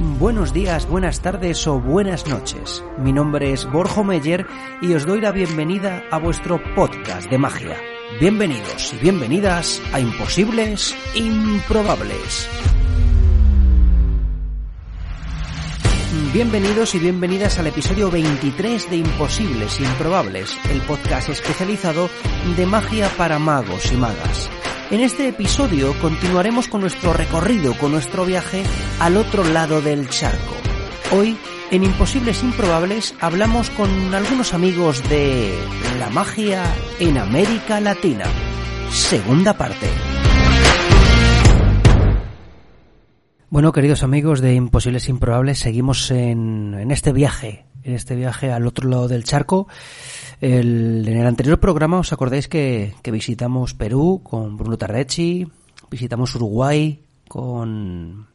Buenos días, buenas tardes o buenas noches. Mi nombre es Borjo Meyer y os doy la bienvenida a vuestro podcast de magia. Bienvenidos y bienvenidas a Imposibles Improbables. Bienvenidos y bienvenidas al episodio 23 de Imposibles Improbables, el podcast especializado de magia para magos y magas. En este episodio continuaremos con nuestro recorrido, con nuestro viaje al otro lado del charco. Hoy, en Imposibles Improbables, hablamos con algunos amigos de la magia en América Latina. Segunda parte. Bueno, queridos amigos de Imposibles Improbables, seguimos en, en este viaje, en este viaje al otro lado del charco. En el anterior programa os acordáis que, que visitamos Perú con Bruno Tarrecci, visitamos Uruguay con,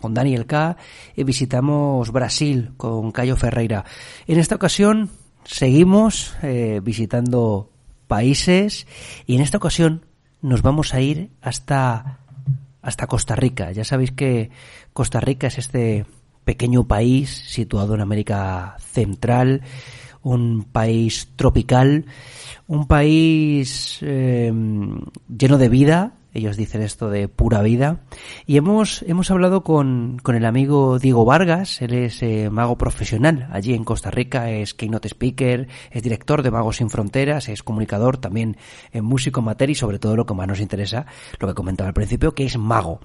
con Daniel K y visitamos Brasil con Cayo Ferreira. En esta ocasión seguimos eh, visitando países y en esta ocasión nos vamos a ir hasta hasta Costa Rica. Ya sabéis que Costa Rica es este pequeño país situado en América Central, un país tropical, un país eh, lleno de vida, ellos dicen esto de pura vida, y hemos, hemos hablado con, con el amigo Diego Vargas, él es eh, mago profesional allí en Costa Rica, es keynote speaker, es director de Magos Sin Fronteras, es comunicador, también en músico amateur y sobre todo lo que más nos interesa, lo que comentaba al principio, que es mago.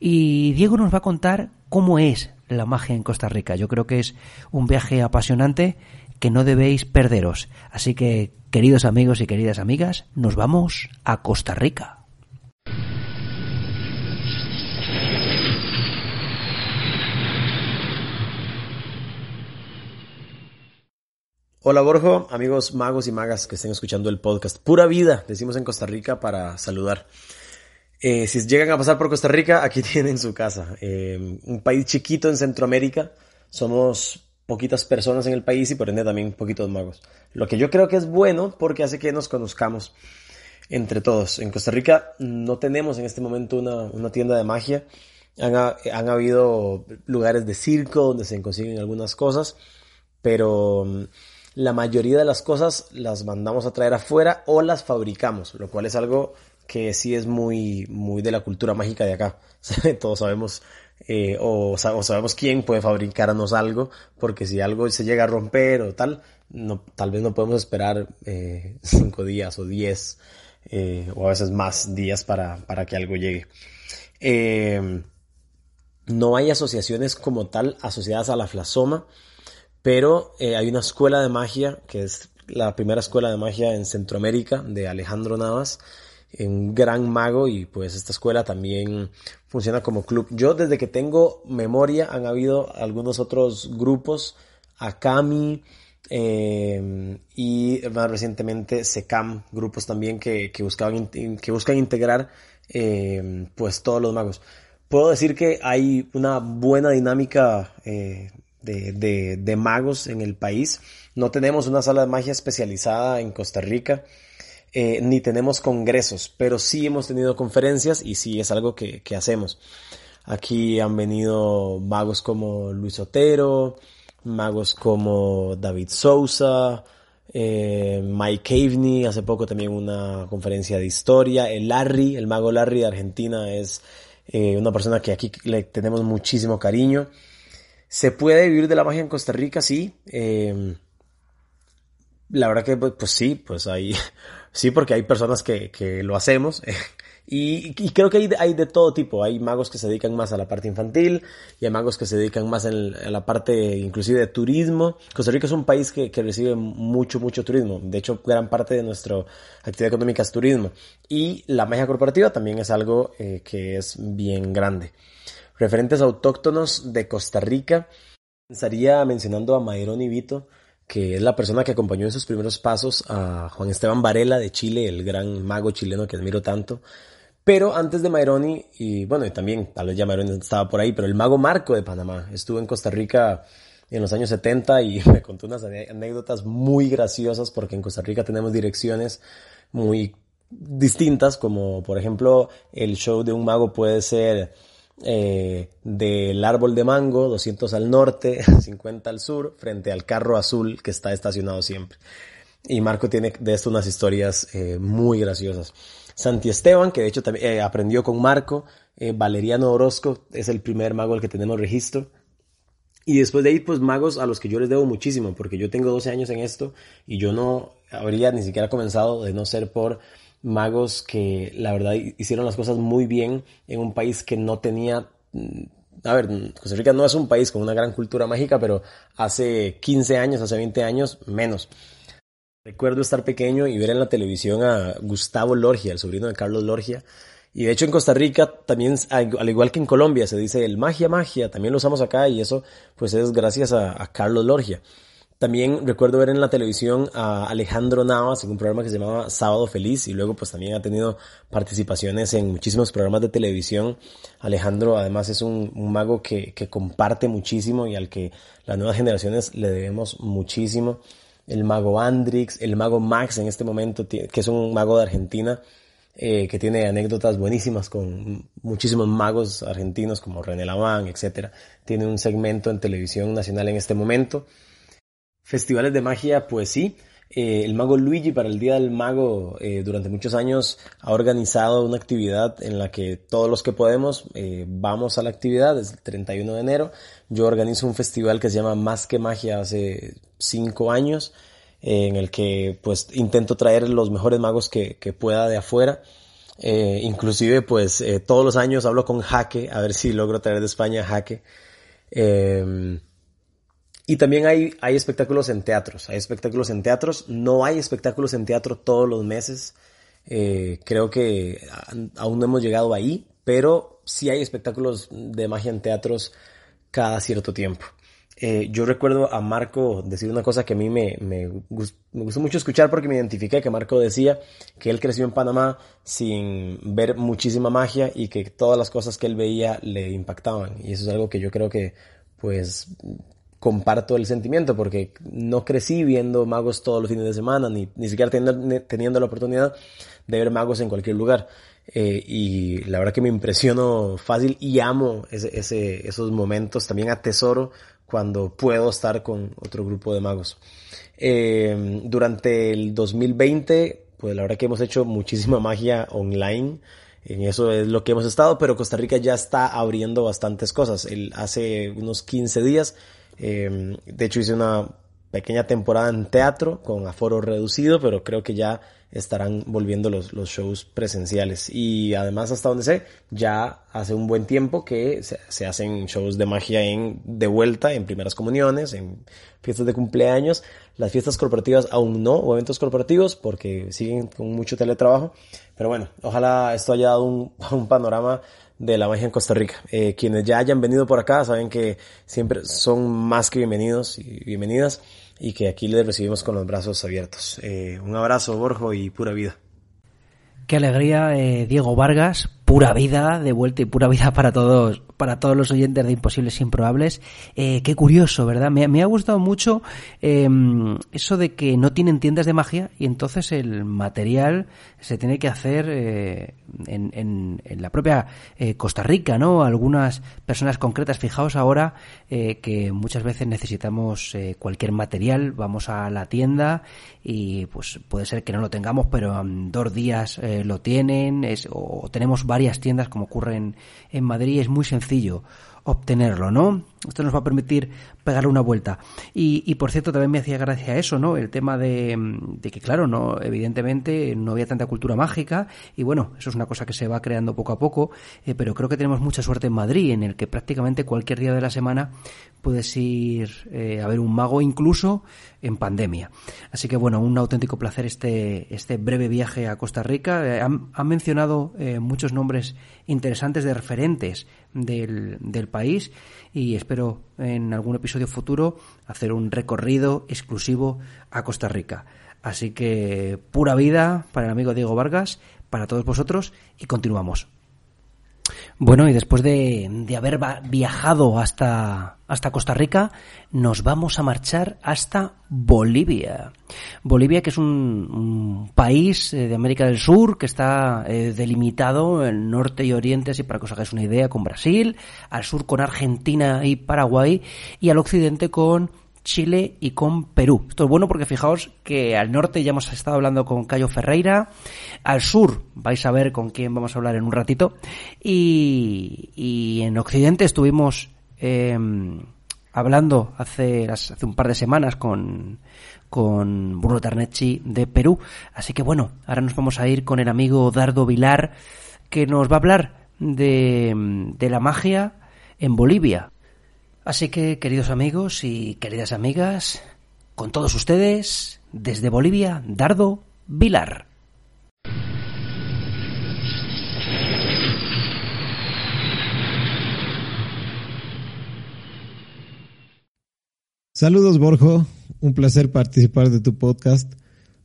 Y Diego nos va a contar cómo es la magia en Costa Rica. Yo creo que es un viaje apasionante que no debéis perderos. Así que, queridos amigos y queridas amigas, nos vamos a Costa Rica. Hola Borjo, amigos magos y magas que estén escuchando el podcast. Pura vida, decimos en Costa Rica para saludar. Eh, si llegan a pasar por Costa Rica, aquí tienen su casa. Eh, un país chiquito en Centroamérica. Somos poquitas personas en el país y por ende también poquitos magos. Lo que yo creo que es bueno porque hace que nos conozcamos entre todos. En Costa Rica no tenemos en este momento una, tienda de magia. Han, han, habido lugares de circo donde se consiguen algunas cosas, pero mm, la mayoría de las cosas las mandamos a traer afuera o las fabricamos, lo cual es algo que sí es muy, muy de la cultura mágica de acá. Todos sabemos eh, o, sabemos quién puede fabricarnos algo, porque si algo se llega a romper o tal, no, tal vez no podemos esperar eh, cinco días o diez eh, o a veces más días para, para que algo llegue. Eh, no hay asociaciones como tal asociadas a la flasoma, pero eh, hay una escuela de magia, que es la primera escuela de magia en Centroamérica, de Alejandro Navas, un gran mago y pues esta escuela también funciona como club. Yo desde que tengo memoria han habido algunos otros grupos, Akami eh, y más recientemente Secam, grupos también que, que buscaban que buscan integrar eh, pues todos los magos. Puedo decir que hay una buena dinámica eh, de, de magos en el país. No tenemos una sala de magia especializada en Costa Rica. Eh, ni tenemos congresos, pero sí hemos tenido conferencias y sí es algo que, hacemos. Aquí han venido magos como Luis Otero, magos como David Sousa, eh, Mike Caveney, hace poco también una conferencia de historia, el Larry, el mago Larry de Argentina es eh, una persona que aquí le tenemos muchísimo cariño. ¿Se puede vivir de la magia en Costa Rica? Sí. La verdad que pues, pues, sí, pues hay, sí porque hay personas que, que lo hacemos. Y, y, creo que hay, hay, de todo tipo. Hay magos que se dedican más a la parte infantil y hay magos que se dedican más a la parte inclusive de turismo. Costa Rica es un país que, que, recibe mucho, mucho turismo. De hecho, gran parte de nuestra actividad económica es turismo. Y la magia corporativa también es algo eh, que es bien grande. referentes autóctonos de Costa Rica, estaría mencionando a Mayroni Vito, que es la persona que acompañó en sus primeros pasos a Juan Esteban Varela de Chile, el gran mago chileno que admiro tanto. Pero antes de Mayroni, y bueno, y también tal vez ya Mayroni estaba por ahí, pero el mago Marco de Panamá estuvo en Costa Rica en los años 70 y me contó unas anécdotas muy graciosas porque en Costa Rica tenemos direcciones muy distintas, como por ejemplo el show de un mago puede ser eh, del árbol de mango, 200 al norte, 50 al sur, frente al carro azul que está estacionado siempre. Y Marco tiene de esto unas historias eh, muy graciosas. Santi Esteban, que de hecho también eh, aprendió con Marco, Valeriano Orozco es el primer mago al que tenemos registro. Y después de ahí, pues magos a los que yo les debo muchísimo, porque yo tengo 12 años en esto y yo no habría ni siquiera comenzado de no ser por magos que la verdad hicieron las cosas muy bien en un país que no tenía... Mm, a ver, Costa Rica no es un país con una gran cultura mágica, pero hace 15 años, hace 20 años, menos. Recuerdo estar pequeño y ver en la televisión a Gustavo Lorgia, el sobrino de Carlos Lorgia, y de hecho en Costa Rica también, al igual que en Colombia, se dice el magia, magia, también lo usamos acá y eso pues es gracias a, Carlos Lorgia. También recuerdo ver en la televisión a Alejandro Navas en un programa que se llamaba Sábado Feliz y luego pues también ha tenido participaciones en muchísimos programas de televisión. Alejandro además es un, mago que, que, comparte muchísimo y al que las nuevas generaciones le debemos muchísimo. El mago Andrix, el mago Max en este momento, que es un mago de Argentina, eh, que tiene anécdotas buenísimas con muchísimos magos argentinos como René Laván, etc. Tiene un segmento en televisión nacional en este momento. Festivales de magia, pues sí. Eh, el mago Luigi para el Día del Mago eh, durante muchos años ha organizado una actividad en la que todos los que podemos vamos a la actividad, es el 31 de enero. Yo organizo un festival que se llama Más que Magia hace cinco años en el que pues intento traer los mejores magos que, que pueda de afuera. Eh, inclusive pues eh, todos los años hablo con Jaque a ver si logro traer de España Jaque. Eh, y también hay, hay espectáculos en teatros, hay espectáculos en teatros, no hay espectáculos en teatro todos los meses. Eh, creo que aún no hemos llegado ahí, pero sí hay espectáculos de magia en teatros cada cierto tiempo. Eh, yo recuerdo a Marco decir una cosa que a mí me, me, gustó mucho escuchar porque me identifiqué, que Marco decía que él creció en Panamá sin ver muchísima magia y que todas las cosas que él veía le impactaban. Y eso es algo que yo creo que pues comparto el sentimiento porque no crecí viendo magos todos los fines de semana, ni, ni siquiera teniendo, teniendo la oportunidad de ver magos en cualquier lugar. Eh, y la verdad que me impresiono fácil y amo ese, ese, esos momentos, también atesoro cuando puedo estar con otro grupo de magos. Eh, durante el 2020, pues la verdad que hemos hecho muchísima magia online. En eso es lo que hemos estado, pero Costa Rica ya está abriendo bastantes cosas. El, hace unos 15 días, eh, de hecho hice una pequeña temporada en teatro con aforo reducido, pero creo que ya estarán volviendo los, shows presenciales. Y además, hasta donde sé, ya hace un buen tiempo que se, hacen shows de magia en, de vuelta, en primeras comuniones, en fiestas de cumpleaños. Las fiestas corporativas aún no, o eventos corporativos, porque siguen con mucho teletrabajo. Pero bueno, ojalá esto haya dado un panorama de la magia en Costa Rica. Eh, quienes ya hayan venido por acá saben que siempre son más que bienvenidos y bienvenidas y que aquí les recibimos con los brazos abiertos. Eh, un abrazo, Borjo, y pura vida. Qué alegría, eh, Diego Vargas, pura vida de vuelta y pura vida para todos para todos los oyentes de Imposibles Improbables. Eh, qué curioso, ¿verdad? Me, ha gustado mucho em, eso de que no tienen tiendas de magia y entonces el material se tiene que hacer eh, en, en, la propia eh, Costa Rica, ¿no? Algunas personas concretas, fijaos ahora que muchas veces necesitamos cualquier material, vamos a la tienda y pues puede ser que no lo tengamos, pero en dos días lo tienen, es, o tenemos varias tiendas como ocurre en, en Madrid, es muy sencillo sencillo obtenerlo, ¿no? Esto nos va a permitir pegarle una vuelta. Y, por cierto, también me hacía gracia eso, ¿no? El tema de, que, claro, no, evidentemente no había tanta cultura mágica y bueno, eso es una cosa que se va creando poco a poco, eh, pero creo que tenemos mucha suerte en Madrid, en el que prácticamente cualquier día de la semana puedes ir eh, a ver un mago, incluso en pandemia. Así que bueno, un auténtico placer este, este breve viaje a Costa Rica. Eh, han, mencionado muchos nombres interesantes de referentes del, del país y espero en algún episodio futuro hacer un recorrido exclusivo a Costa Rica. Así que pura vida para el amigo Diego Vargas, para todos vosotros y continuamos. Bueno, y después de, de, haber viajado hasta, hasta Costa Rica, nos vamos a marchar hasta Bolivia. Bolivia, que es un, país eh, de América del Sur que está eh, delimitado en norte y oriente, así para que os hagáis una idea, con Brasil, al sur con Argentina y Paraguay, y al occidente con Chile y con Perú. Esto es bueno porque fijaos que al norte ya hemos estado hablando con Cayo Ferreira, al sur vais a ver con quién vamos a hablar en un ratito, y, en occidente estuvimos em, hablando hace, hace un par de semanas con, con Bruno Tarnecci de Perú. Así que bueno, ahora nos vamos a ir con el amigo Dardo Vilar que nos va a hablar de, de la magia en Bolivia. Así que, queridos amigos y queridas amigas, con todos ustedes, desde Bolivia, Dardo Vilar. Saludos Borjo, un placer participar de tu podcast.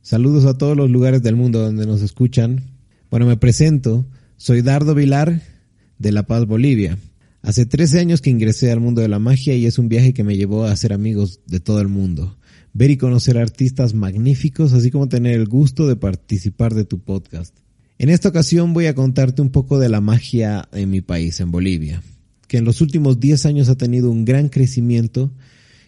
Saludos a todos los lugares del mundo donde nos escuchan. Bueno, me presento, soy Dardo Vilar de La Paz, Bolivia. Hace 13 años que ingresé al mundo de la magia y es un viaje que me llevó a hacer amigos de todo el mundo, ver y conocer artistas magníficos, así como tener el gusto de participar de tu podcast. En esta ocasión voy a contarte un poco de la magia en mi país, en Bolivia, que en los últimos 10 años ha tenido un gran crecimiento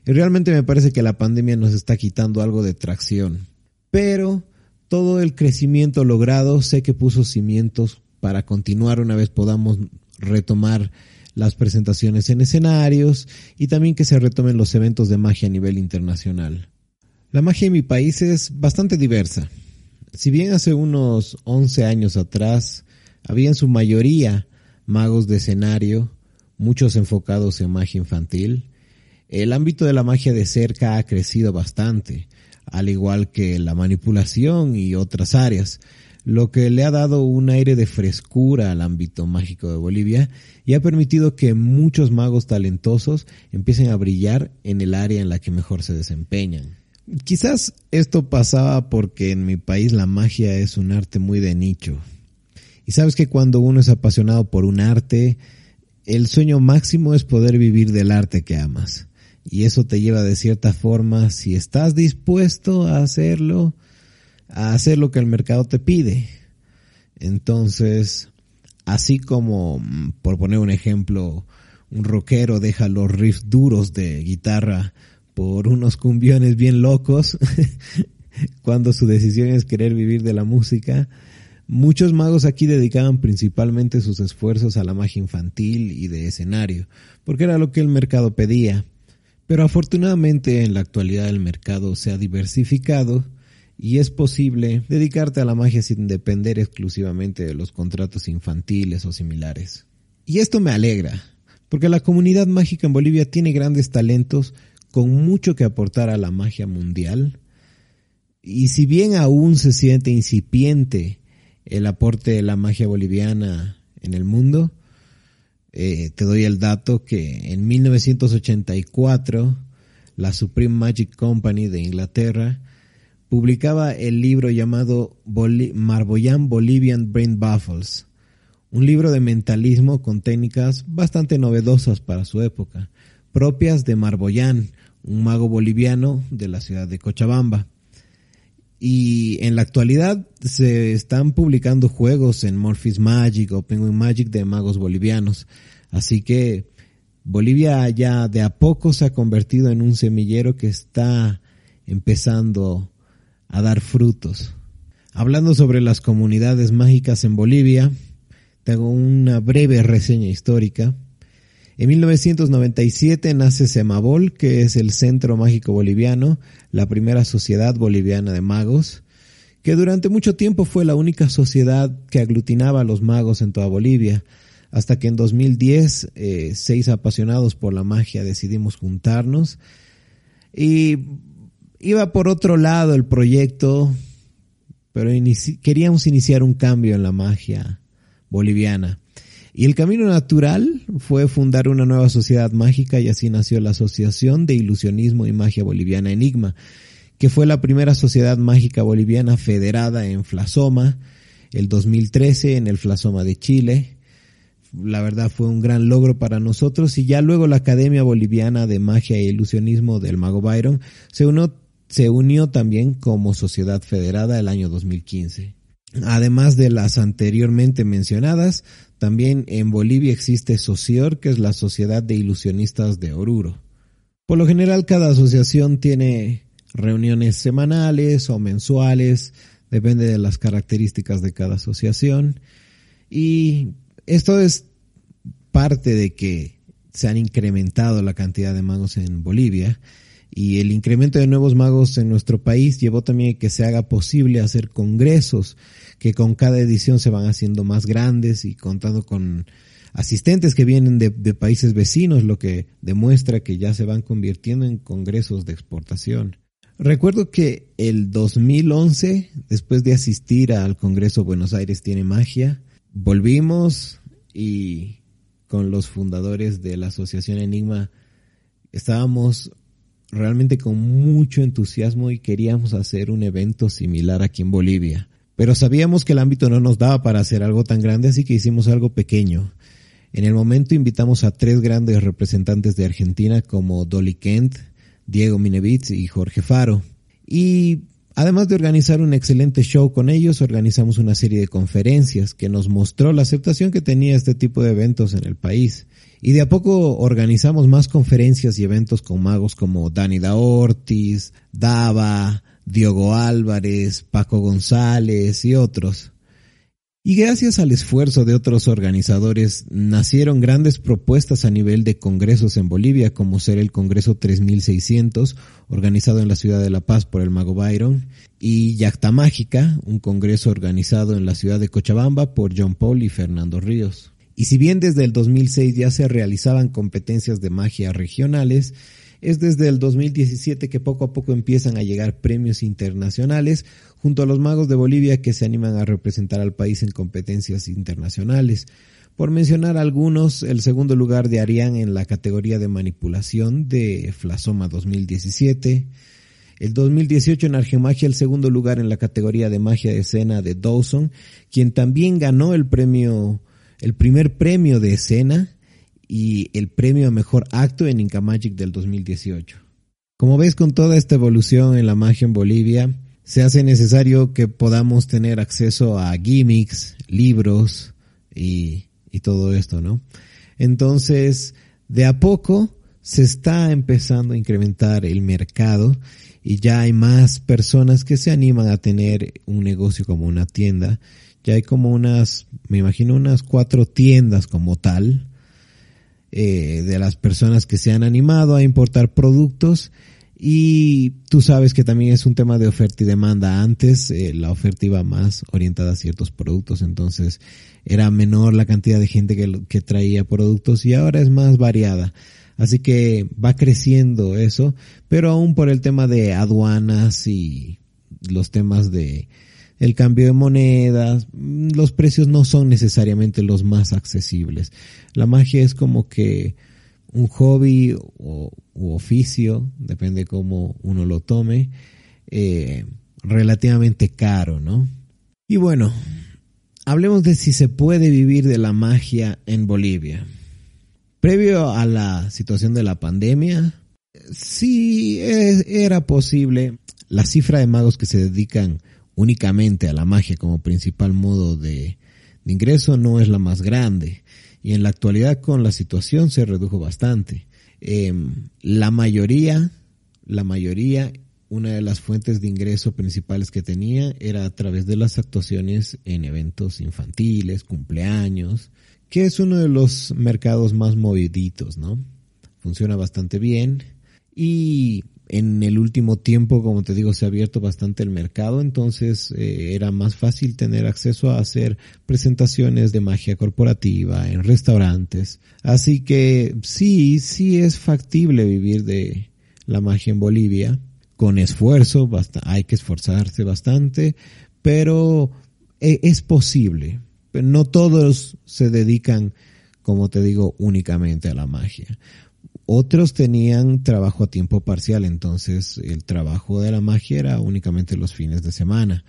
y realmente me parece que la pandemia nos está quitando algo de tracción. Pero todo el crecimiento logrado sé que puso cimientos para continuar una vez podamos retomar las presentaciones en escenarios y también que se retomen los eventos de magia a nivel internacional. La magia en mi país es bastante diversa. Si bien hace unos 11 años atrás había en su mayoría magos de escenario, muchos enfocados en magia infantil, el ámbito de la magia de cerca ha crecido bastante, al igual que la manipulación y otras áreas, lo que le ha dado un aire de frescura al ámbito mágico de Bolivia y ha permitido que muchos magos talentosos empiecen a brillar en el área en la que mejor se desempeñan. Quizás esto pasaba porque en mi país la magia es un arte muy de nicho. Y sabes que cuando uno es apasionado por un arte, el sueño máximo es poder vivir del arte que amas. Y eso te lleva de cierta forma, si estás dispuesto a hacerlo, a hacer lo que el mercado te pide. Entonces, así como, mm, por poner un ejemplo, un rockero deja los riffs duros de guitarra por unos cumbiones bien locos, cuando su decisión es querer vivir de la música, muchos magos aquí dedicaban principalmente sus esfuerzos a la magia infantil y de escenario, porque era lo que el mercado pedía. Pero afortunadamente en la actualidad el mercado se ha diversificado y es posible dedicarte a la magia sin depender exclusivamente de los contratos infantiles o similares. Y esto me alegra, porque la comunidad mágica en Bolivia tiene grandes talentos con mucho que aportar a la magia mundial. Y si bien aún se siente incipiente el aporte de la magia boliviana en el mundo, eh, te doy el dato que en 1984 la Supreme Magic Company de Inglaterra publicaba el libro llamado Marboyan Bolivian Brain Baffles, un libro de mentalismo con técnicas bastante novedosas para su época, propias de Marboyan, un mago boliviano de la ciudad de Cochabamba. Y en la actualidad se están publicando juegos en Morpheus Magic o Penguin Magic de magos bolivianos. Así que Bolivia ya de a poco se ha convertido en un semillero que está empezando a dar frutos. Hablando sobre las comunidades mágicas en Bolivia, tengo una breve reseña histórica. En 1997 nace Semabol, que es el Centro Mágico Boliviano, la primera sociedad boliviana de magos, que durante mucho tiempo fue la única sociedad que aglutinaba a los magos en toda Bolivia, hasta que en 2010 eh, seis apasionados por la magia decidimos juntarnos y iba por otro lado el proyecto, pero queríamos iniciar un cambio en la magia boliviana. Y el camino natural fue fundar una nueva sociedad mágica y así nació la Asociación de Ilusionismo y Magia Boliviana Enigma, que fue la primera sociedad mágica boliviana federada en Flasoma, el 2013 en el Flasoma de Chile. La verdad fue un gran logro para nosotros y ya luego la Academia Boliviana de Magia e Ilusionismo del Mago Byron se unió, se unió también como sociedad federada el año 2015. Además de las anteriormente mencionadas, también en Bolivia existe Socior, que es la Sociedad de Ilusionistas de Oruro. Por lo general, cada asociación tiene reuniones semanales o mensuales, depende de las características de cada asociación. Y esto es parte de que se han incrementado la cantidad de magos en Bolivia y el incremento de nuevos magos en nuestro país llevó también a que se haga posible hacer congresos que con cada edición se van haciendo más grandes y contando con asistentes que vienen de, países vecinos, lo que demuestra que ya se van convirtiendo en congresos de exportación. Recuerdo que el 2011, después de asistir al Congreso Buenos Aires Tiene Magia, volvimos y con los fundadores de la Asociación Enigma estábamos realmente con mucho entusiasmo y queríamos hacer un evento similar aquí en Bolivia. Pero sabíamos que el ámbito no nos daba para hacer algo tan grande, así que hicimos algo pequeño. En el momento invitamos a tres grandes representantes de Argentina como Dolly Kent, Diego Minevitz y Jorge Faro. Y además de organizar un excelente show con ellos, organizamos una serie de conferencias que nos mostró la aceptación que tenía este tipo de eventos en el país. Y de a poco organizamos más conferencias y eventos con magos como Dani Da Ortiz, Dava, Diogo Álvarez, Paco González y otros. Y gracias al esfuerzo de otros organizadores nacieron grandes propuestas a nivel de congresos en Bolivia, como ser el Congreso 3600, organizado en la ciudad de La Paz por el Mago Byron, y Yacta Mágica, un congreso organizado en la ciudad de Cochabamba por John Paul y Fernando Ríos. Y si bien desde el 2006 ya se realizaban competencias de magia regionales, es desde el 2017 que poco a poco empiezan a llegar premios internacionales junto a los magos de Bolivia que se animan a representar al país en competencias internacionales. Por mencionar algunos, el segundo lugar de Arián en la categoría de manipulación de Flasoma 2017. El 2018 en Argemagia el segundo lugar en la categoría de magia de escena de Dawson, quien también ganó el premio, el primer premio de escena y el premio a mejor acto en Inca Magic del 2018. Como ves, con toda esta evolución en la magia en Bolivia, se hace necesario que podamos tener acceso a gimmicks, libros y, y todo esto, ¿no? Entonces, de a poco se está empezando a incrementar el mercado y ya hay más personas que se animan a tener un negocio como una tienda. Ya hay como unas, me imagino unas cuatro tiendas como tal, eh, de las personas que se han animado a importar productos y tú sabes que también es un tema de oferta y demanda. Antes eh, la oferta iba más orientada a ciertos productos, entonces era menor la cantidad de gente que, que traía productos y ahora es más variada. Así que va creciendo eso, pero aún por el tema de aduanas y los temas de el cambio de monedas, mm, los precios no son necesariamente los más accesibles. La magia es como que un hobby o u oficio, depende cómo uno lo tome, eh, relativamente caro, ¿no? Y bueno, hablemos de si se puede vivir de la magia en Bolivia. Previo a la situación de la pandemia, sí era posible. La cifra de magos que se dedican únicamente a la magia como principal modo de, ingreso no es la más grande y en la actualidad con la situación se redujo bastante. Em, la mayoría, la mayoría, una de las fuentes de ingreso principales que tenía era a través de las actuaciones en eventos infantiles, cumpleaños, que es uno de los mercados más moviditos, ¿no? Funciona bastante bien y en el último tiempo, como te digo, se ha abierto bastante el mercado, entonces eh, era más fácil tener acceso a hacer presentaciones de magia corporativa en restaurantes. Así que sí, sí es factible vivir de la magia en Bolivia, con esfuerzo, hay que esforzarse bastante, pero eh, es posible. No todos se dedican, como te digo, únicamente a la magia. Otros tenían trabajo a tiempo parcial, entonces el trabajo de la magia era únicamente los fines de semana.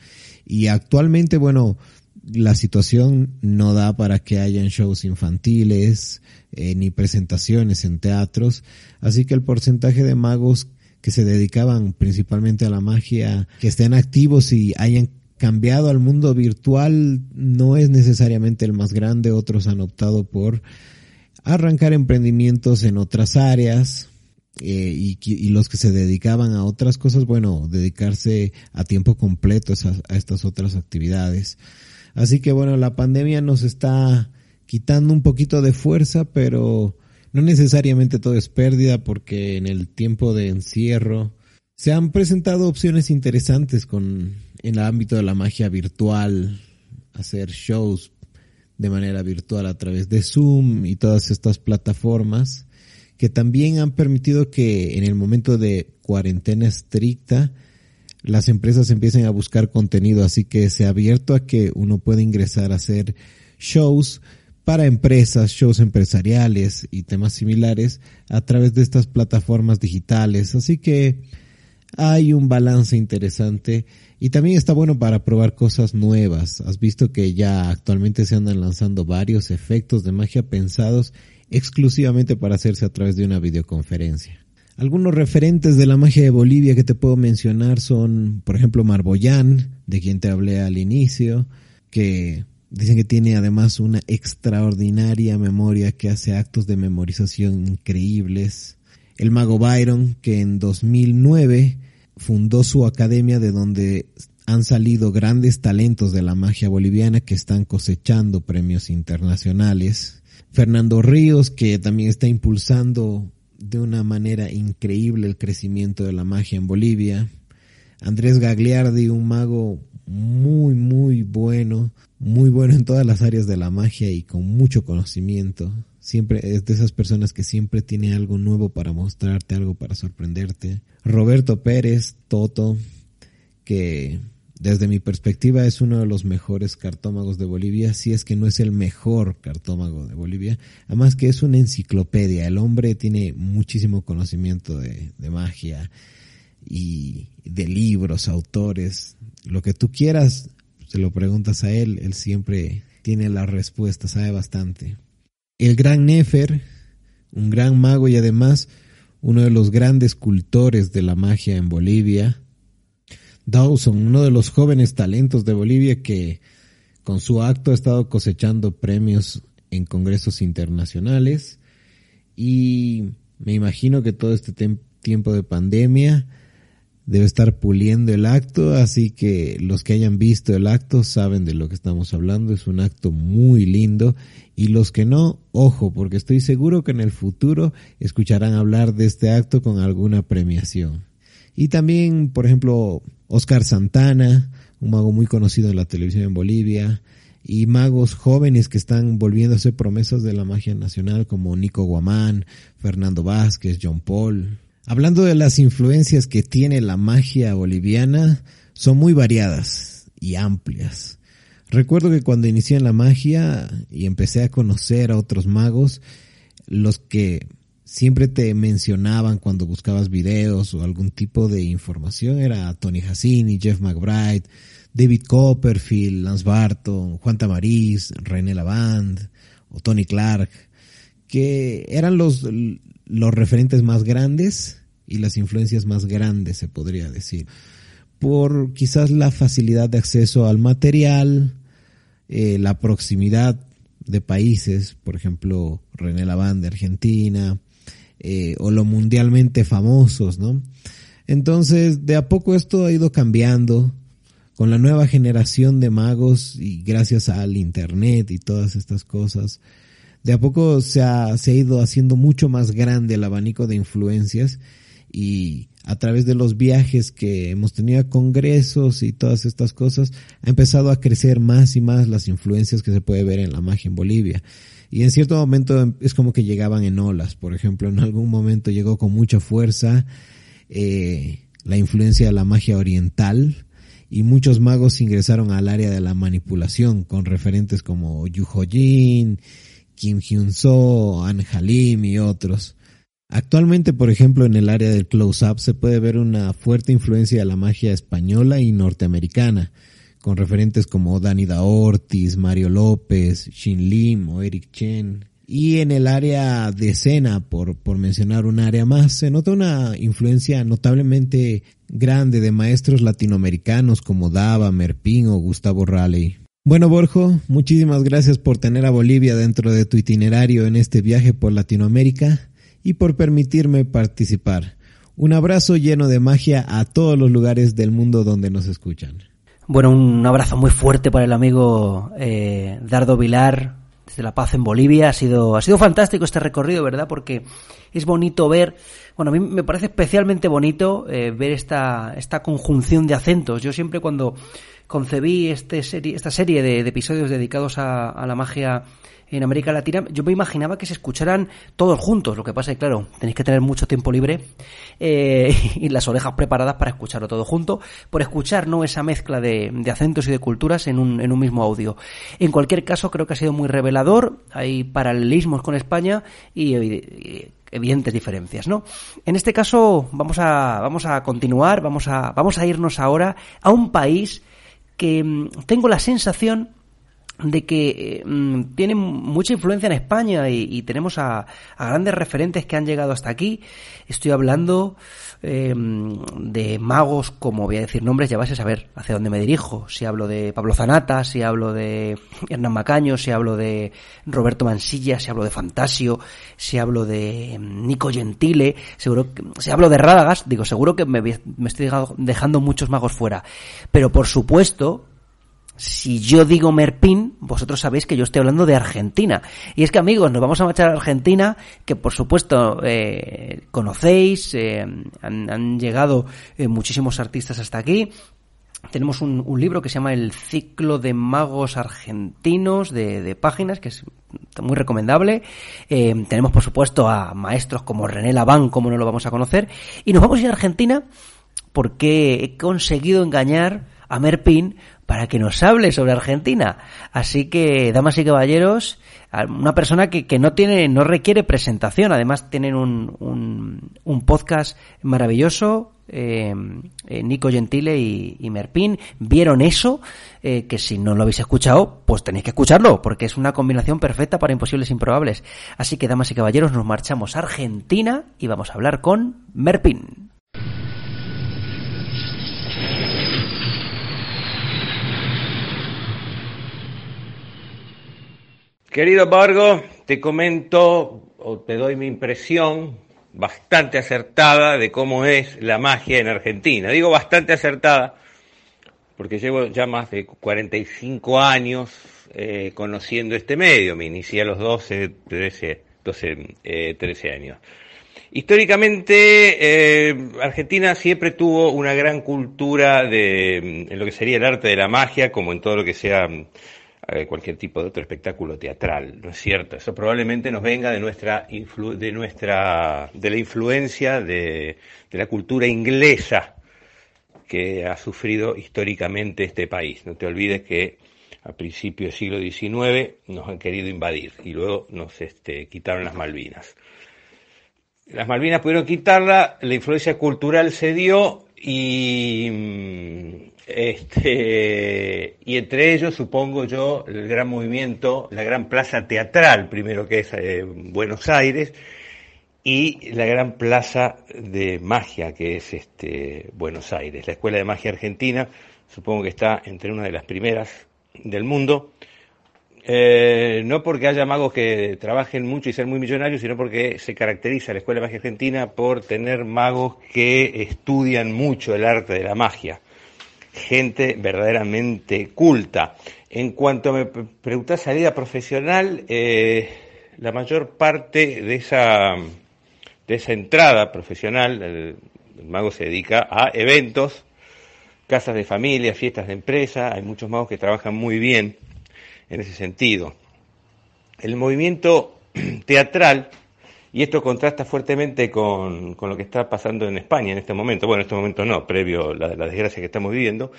Y actualmente, bueno, la situación no da para que hayan shows infantiles eh, ni presentaciones en teatros, así que el porcentaje de magos que se dedicaban principalmente a la magia, que estén activos y hayan cambiado al mundo virtual no es necesariamente el más grande, otros han optado por arrancar emprendimientos en otras áreas eh, y, los que se dedicaban a otras cosas, bueno, dedicarse a tiempo completo a, a estas otras actividades. Así que bueno, la pandemia nos está quitando un poquito de fuerza, pero no necesariamente todo es pérdida porque en el tiempo de encierro se han presentado opciones interesantes con en el ámbito de la magia virtual, hacer shows de manera virtual a través de Zoom y todas estas plataformas que también han permitido que en el momento de cuarentena estricta las empresas empiecen a buscar contenido, así que se ha abierto a que uno pueda ingresar a hacer shows para empresas, shows empresariales y temas similares a través de estas plataformas digitales, así que hay un balance interesante y también está bueno para probar cosas nuevas. Has visto que ya actualmente se andan lanzando varios efectos de magia pensados exclusivamente para hacerse a través de una videoconferencia. Algunos referentes de la magia de Bolivia que te puedo mencionar son, por ejemplo, Marboyán, de quien te hablé al inicio, que dicen que tiene además una extraordinaria memoria que hace actos de memorización increíbles. El mago Byron, que en 2009 fundó su academia de donde han salido grandes talentos de la magia boliviana que están cosechando premios internacionales. Fernando Ríos, que también está impulsando de una manera increíble el crecimiento de la magia en Bolivia. Andrés Gagliardi, un mago muy, muy bueno, muy bueno en todas las áreas de la magia y con mucho conocimiento. Siempre es de esas personas que siempre tiene algo nuevo para mostrarte, algo para sorprenderte. Roberto Pérez, Toto, que desde mi perspectiva es uno de los mejores cartómagos de Bolivia, si es que no es el mejor cartómago de Bolivia. Además que es una enciclopedia, el hombre tiene muchísimo conocimiento de, de magia y de libros, autores, lo que tú quieras, se lo preguntas a él, él siempre tiene la respuesta, sabe bastante el gran Nefer, un gran mago y además uno de los grandes cultores de la magia en Bolivia. Dawson, uno de los jóvenes talentos de Bolivia que con su acto ha estado cosechando premios en congresos internacionales y me imagino que todo este tiempo de pandemia debe estar puliendo el acto, así que los que hayan visto el acto saben de lo que estamos hablando, es un acto muy lindo y los que no, ojo, porque estoy seguro que en el futuro escucharán hablar de este acto con alguna premiación. Y también, por ejemplo, Oscar Santana, un mago muy conocido en la televisión en Bolivia, y magos jóvenes que están volviéndose promesas de la magia nacional como Nico Guamán, Fernando Vázquez, John Paul, Hablando de las influencias que tiene la magia boliviana, son muy variadas y amplias. Recuerdo que cuando inicié en la magia y empecé a conocer a otros magos, los que siempre te mencionaban cuando buscabas videos o algún tipo de información era Tony Hassini, Jeff McBride, David Copperfield, Lance Barton, Juan Tamariz, René Lavand o Tony Clark, que eran los, los referentes más grandes y las influencias más grandes, se podría decir. Por quizás la facilidad de acceso al material, eh, la proximidad de países, por ejemplo, René Laván de Argentina, eh, o lo mundialmente famosos, ¿no? Entonces, de a poco esto ha ido cambiando con la nueva generación de magos y gracias al Internet y todas estas cosas, de a poco se ha, se ha ido haciendo mucho más grande el abanico de influencias y a través de los viajes que hemos tenido a congresos y todas estas cosas, ha empezado a crecer más y más las influencias que se puede ver en la magia en Bolivia. Y en cierto momento es como que llegaban en olas. Por ejemplo, en algún momento llegó con mucha fuerza eh, la influencia de la magia oriental y muchos magos ingresaron al área de la manipulación con referentes como Yu Kim Hyun So, An Halim y otros. Actualmente, por ejemplo, en el área del close-up se puede ver una fuerte influencia de la magia española y norteamericana, con referentes como Dani Da Ortiz, Mario López, Shin Lim o Eric Chen. Y en el área de escena, por, por mencionar un área más, se nota una influencia notablemente grande de maestros latinoamericanos como Dava, Merpin o Gustavo Raleigh. Bueno, Borjo, muchísimas gracias por tener a Bolivia dentro de tu itinerario en este viaje por Latinoamérica y por permitirme participar. Un abrazo lleno de magia a todos los lugares del mundo donde nos escuchan. Bueno, un abrazo muy fuerte para el amigo eh, Dardo Vilar desde La Paz en Bolivia. Ha sido, ha sido fantástico este recorrido, ¿verdad? Porque es bonito ver, bueno, a mí me parece especialmente bonito eh, ver esta, esta conjunción de acentos. Yo siempre cuando concebí este serie, esta serie de, episodios dedicados a, a la magia en América Latina, yo me imaginaba que se escucharan todos juntos. Lo que pasa es que, claro, tenéis que tener mucho tiempo libre eh, y las orejas preparadas para escucharlo todo junto, por escuchar no esa mezcla de, acentos y de culturas en un, en un mismo audio. En cualquier caso, creo que ha sido muy revelador. Hay paralelismos con España y, evidentes diferencias, ¿no? En este caso vamos a vamos a continuar, vamos a vamos a irnos ahora a un país que mm, tengo la sensación de que mm, tiene mucha influencia en España y, tenemos a, grandes referentes que han llegado hasta aquí. Estoy hablando em, de magos, como voy a decir nombres, ya vas a saber hacia dónde me dirijo. Si hablo de Pablo Zanata, si hablo de Hernán Macaño, si hablo de Roberto Mansilla, si hablo de Fantasio, si hablo de em, Nico Gentile, seguro que, si hablo de Rádagas, digo, seguro que me estoy dejando muchos magos fuera. Pero por supuesto, si yo digo Merpin, vosotros sabéis que yo estoy hablando de Argentina. Y es que amigos, nos vamos a marchar a Argentina, que por supuesto eh, conocéis, eh, han, llegado eh, muchísimos artistas hasta aquí. Tenemos un, libro que se llama El ciclo de magos argentinos de, páginas, que es muy recomendable. tenemos por supuesto a maestros como René Laván, como no lo vamos a conocer. Y nos vamos a ir a Argentina porque he conseguido engañar a Merpin para que nos hable sobre Argentina. Así que, damas y caballeros, una persona que, que no tiene, no requiere presentación. Además, tienen un, un, un podcast maravilloso. Eh, eh Nico Gentile y, y, Merpin vieron eso, eh, que si no lo habéis escuchado, pues tenéis que escucharlo, porque es una combinación perfecta para imposibles improbables. Así que, damas y caballeros, nos marchamos a Argentina y vamos a hablar con Merpin. Querido Borgo, te comento o te doy mi impresión bastante acertada de cómo es la magia en Argentina. Digo bastante acertada porque llevo ya más de 45 años eh, conociendo este medio. Me inicié a los 12, 13, 12, 13 años. Históricamente, eh, Argentina siempre tuvo una gran cultura de, en lo que sería el arte de la magia, como en todo lo que sea cualquier tipo de otro espectáculo teatral, ¿no es cierto? Eso probablemente nos venga de nuestra, de nuestra, de la influencia de, de la cultura inglesa que ha sufrido históricamente este país. No te olvides que a principios del siglo XIX nos han querido invadir y luego nos este, quitaron las Malvinas. Las Malvinas pudieron quitarla, la influencia cultural se dio y mm, este, y entre ellos, supongo yo, el gran movimiento, la gran plaza teatral, primero que es eh, Buenos Aires, y la gran plaza de magia que es este, Buenos Aires. La Escuela de Magia Argentina, supongo que está entre una de las primeras del mundo. Eh, no porque haya magos que trabajen mucho y ser muy millonarios, sino porque se caracteriza la Escuela de Magia Argentina por tener magos que estudian mucho el arte de la magia gente verdaderamente culta. En cuanto me preguntas salida profesional, eh, la mayor parte de esa, de esa entrada profesional, el, mago se dedica a eventos, casas de familia, fiestas de empresa, hay muchos magos que trabajan muy bien en ese sentido. El movimiento teatral, y esto contrasta fuertemente con, con, lo que está pasando en España en este momento, bueno, en este momento no, previo a la, la desgracia que estamos viviendo,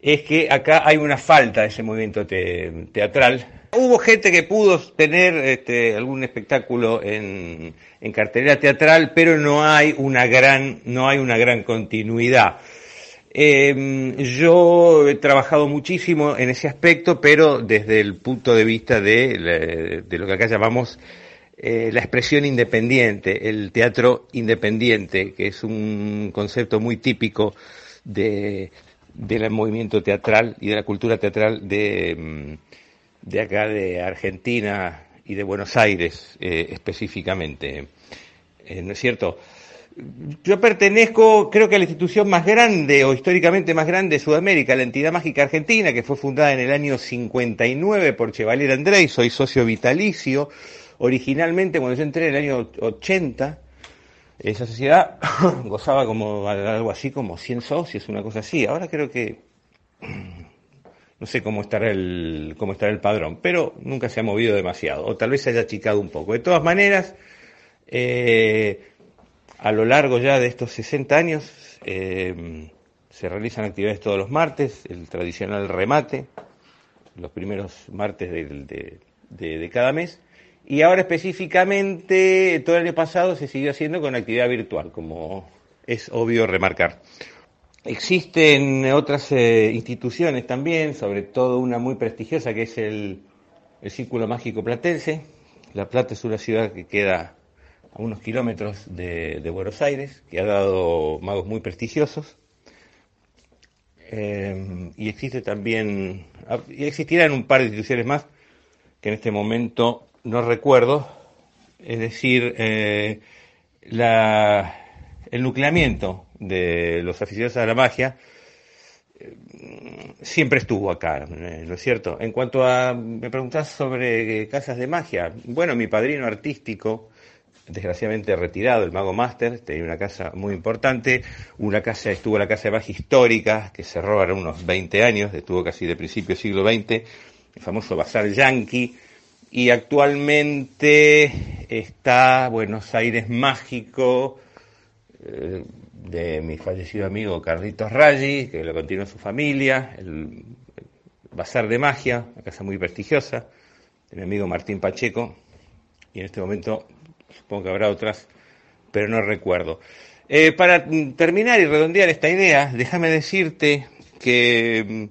es que acá hay una falta de ese movimiento teatral. Hubo gente que pudo tener este, algún espectáculo en, en, cartelera teatral, pero no hay una gran, no hay una gran continuidad. Eh, yo he trabajado muchísimo en ese aspecto, pero desde el punto de vista de, lo que acá llamamos eh, la expresión independiente, el teatro independiente, que es un concepto muy típico de, del movimiento teatral y de la cultura teatral de, de acá de Argentina y de Buenos Aires eh, específicamente. Eh, ¿No es cierto? Yo pertenezco, creo que a la institución más grande o históricamente más grande de Sudamérica, la entidad mágica argentina, que fue fundada en el año 59 por Chevalier Andrés, soy socio vitalicio. Originalmente, cuando yo entré en el año 80, esa sociedad gozaba como algo así como 100 socios, una cosa así. Ahora creo que no sé cómo estará el cómo estará el padrón, pero nunca se ha movido demasiado o tal vez se haya achicado un poco. De todas maneras, eh, a lo largo ya de estos 60 años eh, se realizan actividades todos los martes, el tradicional remate, los primeros martes de, cada mes y ahora específicamente, todo el año pasado se siguió haciendo con actividad virtual, como es obvio remarcar. Existen otras eh, instituciones también, sobre todo una muy prestigiosa que es el, el Círculo Mágico Platense. La Plata es una ciudad que queda a unos kilómetros de, Buenos Aires, que ha dado magos muy prestigiosos. Eh, y existe también, y existirán un par de instituciones más que en este momento no recuerdo, es decir, eh, el nucleamiento de los aficionados a la magia eh, siempre estuvo acá, ¿no es cierto? En cuanto a, me preguntás sobre casas de magia, bueno, mi padrino artístico, desgraciadamente retirado, el Mago Master, tenía una casa muy importante, una casa, estuvo la casa de magia histórica, que cerró ahora unos 20 años, estuvo casi de principio del siglo XX, el famoso Bazar Yankee, y actualmente está Buenos Aires Mágico eh, de mi fallecido amigo Carlitos Raggi, que lo continúa su familia, el, Bazar de Magia, una casa muy prestigiosa, de mi amigo Martín Pacheco, y en este momento supongo que habrá otras, pero no recuerdo. Eh, para terminar y redondear esta idea, déjame decirte que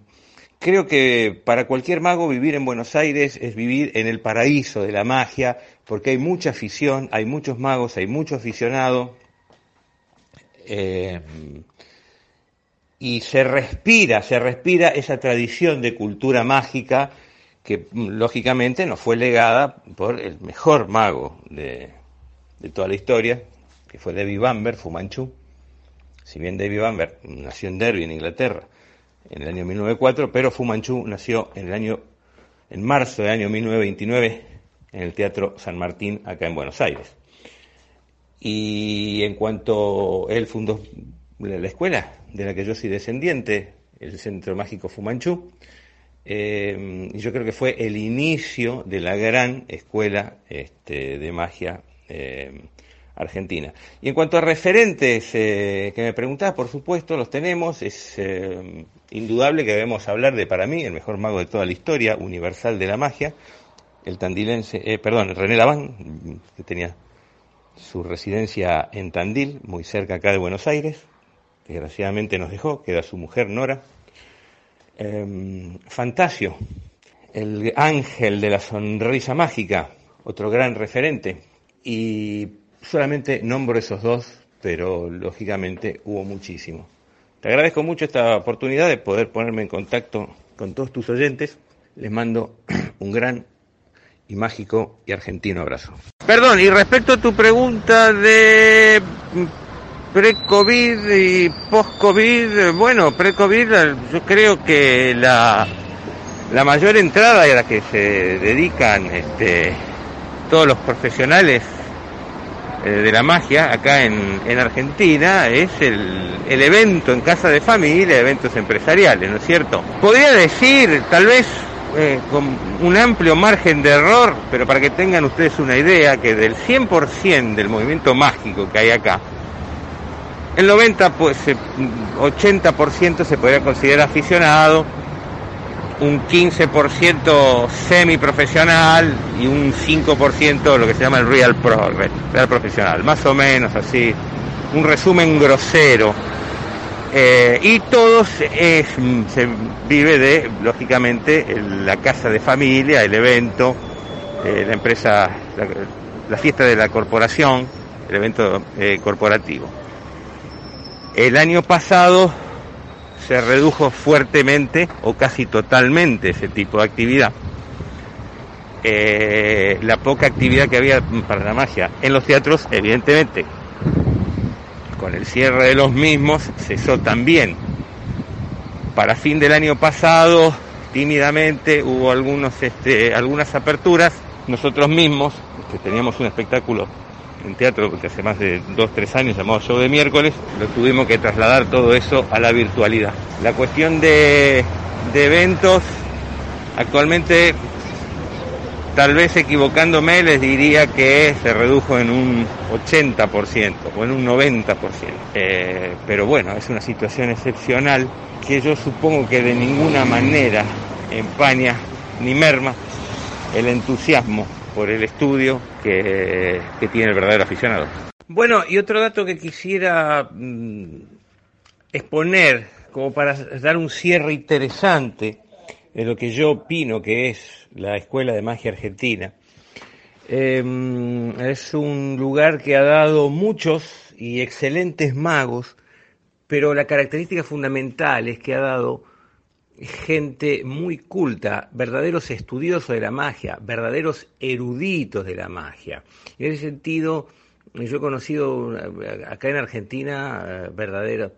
Creo que para cualquier mago vivir en Buenos Aires es vivir en el paraíso de la magia, porque hay mucha afición, hay muchos magos, hay mucho aficionado, eh, y se respira, se respira esa tradición de cultura mágica que lógicamente nos fue legada por el mejor mago de, de toda la historia, que fue David Bamber, Fumanchu. Si bien David Bamber nació en Derby, en Inglaterra, en el año 1904, pero Fu Manchu nació en el año, en marzo del año 1929 en el Teatro San Martín, acá en Buenos Aires. Y en cuanto él fundó la escuela de la que yo soy descendiente, el Centro Mágico Fu Manchu, eh, yo creo que fue el inicio de la gran escuela este, de magia eh, Argentina. Y en cuanto a referentes eh, que me preguntabas, por supuesto, los tenemos. Es eh, indudable que debemos hablar de, para mí, el mejor mago de toda la historia, universal de la magia, el tandilense, perdón, René Laván, que tenía su residencia en Tandil, muy cerca acá de Buenos Aires. Desgraciadamente nos dejó, queda su mujer Nora. Fantasio, el ángel de la sonrisa mágica, otro gran referente. Y solamente nombro esos dos, pero lógicamente hubo muchísimo. Te agradezco mucho esta oportunidad de poder ponerme en contacto con todos tus oyentes. Les mando un gran y mágico y argentino abrazo. Perdón, y respecto a tu pregunta de pre-COVID y post-COVID, bueno, pre-COVID yo creo que la, la mayor entrada a la que se dedican este, todos los profesionales de la magia acá en, Argentina es el, el, evento en casa de familia, eventos empresariales, ¿no es cierto? Podría decir, tal vez eh, con un amplio margen de error, pero para que tengan ustedes una idea, que del 100% del movimiento mágico que hay acá, el 90, pues, 80% se podría considerar aficionado, un 15% semiprofesional y un 5% lo que se llama el real pro, real profesional, más o menos así, un resumen grosero. Eh, y todos es, se vive de, lógicamente, la casa de familia, el evento, eh, la empresa, la, fiesta de la corporación, el evento eh, corporativo. El año pasado se redujo fuertemente o casi totalmente ese tipo de actividad. Eh, la poca actividad que había para la magia en los teatros, evidentemente, con el cierre de los mismos, cesó también. Para fin del año pasado, tímidamente, hubo algunos, este, algunas aperturas. Nosotros mismos, que teníamos un espectáculo en teatro porque hace más de dos, tres años llamado Show de miércoles, lo tuvimos que trasladar todo eso a la virtualidad. La cuestión de, de eventos, actualmente, tal vez equivocándome, les diría que se redujo en un 80% o en un 90%. Eh, pero bueno, es una situación excepcional que yo supongo que de ninguna manera empaña ni merma el entusiasmo por el estudio que, tiene el verdadero aficionado. Bueno, y otro dato que quisiera mm, exponer como para dar un cierre interesante de lo que yo opino que es la Escuela de Magia Argentina. Em, es un lugar que ha dado muchos y excelentes magos, pero la característica fundamental es que ha dado gente muy culta, verdaderos estudiosos de la magia, verdaderos eruditos de la magia. En ese sentido, yo he conocido eh, acá en Argentina eh, verdaderas,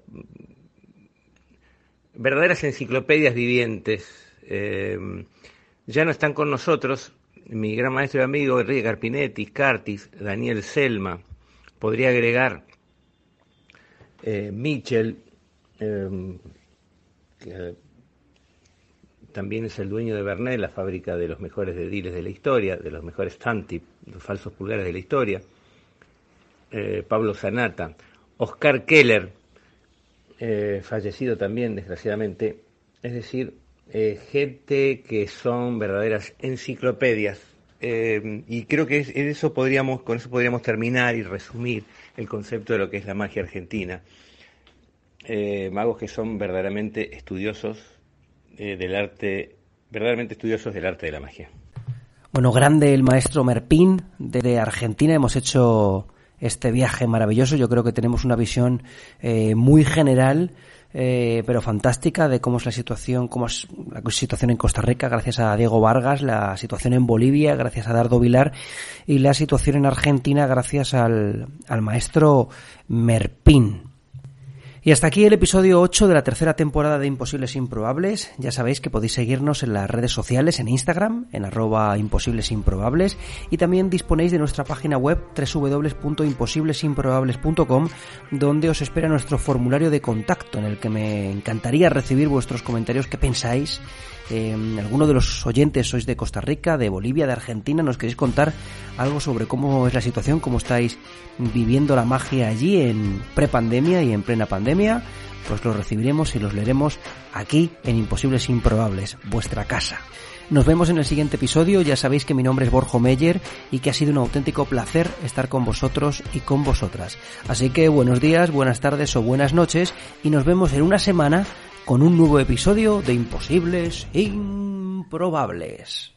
verdaderas enciclopedias vivientes. Eh, ya no están con nosotros mi gran maestro y amigo Enrique Carpinetti, Cartis, Daniel Selma, podría agregar Mitchell, también es el dueño de Bernet, la fábrica de los mejores dediles de la historia, de los mejores Tantip, los falsos pulgares de la historia. Eh, Pablo Zanata, Oscar Keller, eh, fallecido también, desgraciadamente. Es decir, eh, gente que son verdaderas enciclopedias. y creo que eso podríamos, con eso podríamos terminar y resumir el concepto de lo que es la magia argentina. magos que son verdaderamente estudiosos eh, del arte, verdaderamente estudiosos del arte de la magia. Bueno, grande el maestro Merpín, desde Argentina hemos hecho este viaje maravilloso. Yo creo que tenemos una visión eh, muy general, eh, pero fantástica, de cómo es la situación, cómo es la situación en Costa Rica, gracias a Diego Vargas, la situación en Bolivia, gracias a Dardo Vilar, y la situación en Argentina, gracias al, al maestro Merpín. Y hasta aquí el episodio 8 de la tercera temporada de Imposibles Improbables. Ya sabéis que podéis seguirnos en las redes sociales, en Instagram, en arroba y también disponéis de nuestra página web www.imposiblesimprobables.com, donde os espera nuestro formulario de contacto, en el que me encantaría recibir vuestros comentarios, qué pensáis eh, alguno de los oyentes sois de Costa Rica, de Bolivia, de Argentina, nos queréis contar algo sobre cómo es la situación, cómo estáis viviendo la magia allí en prepandemia y en plena pues los recibiremos y los leeremos aquí en Imposibles Improbables, vuestra casa. Nos vemos en el siguiente episodio, ya sabéis que mi nombre es Borjo Meyer y que ha sido un auténtico placer estar con vosotros y con vosotras. Así que buenos días, buenas tardes o buenas noches y nos vemos en una semana con un nuevo episodio de Imposibles Improbables.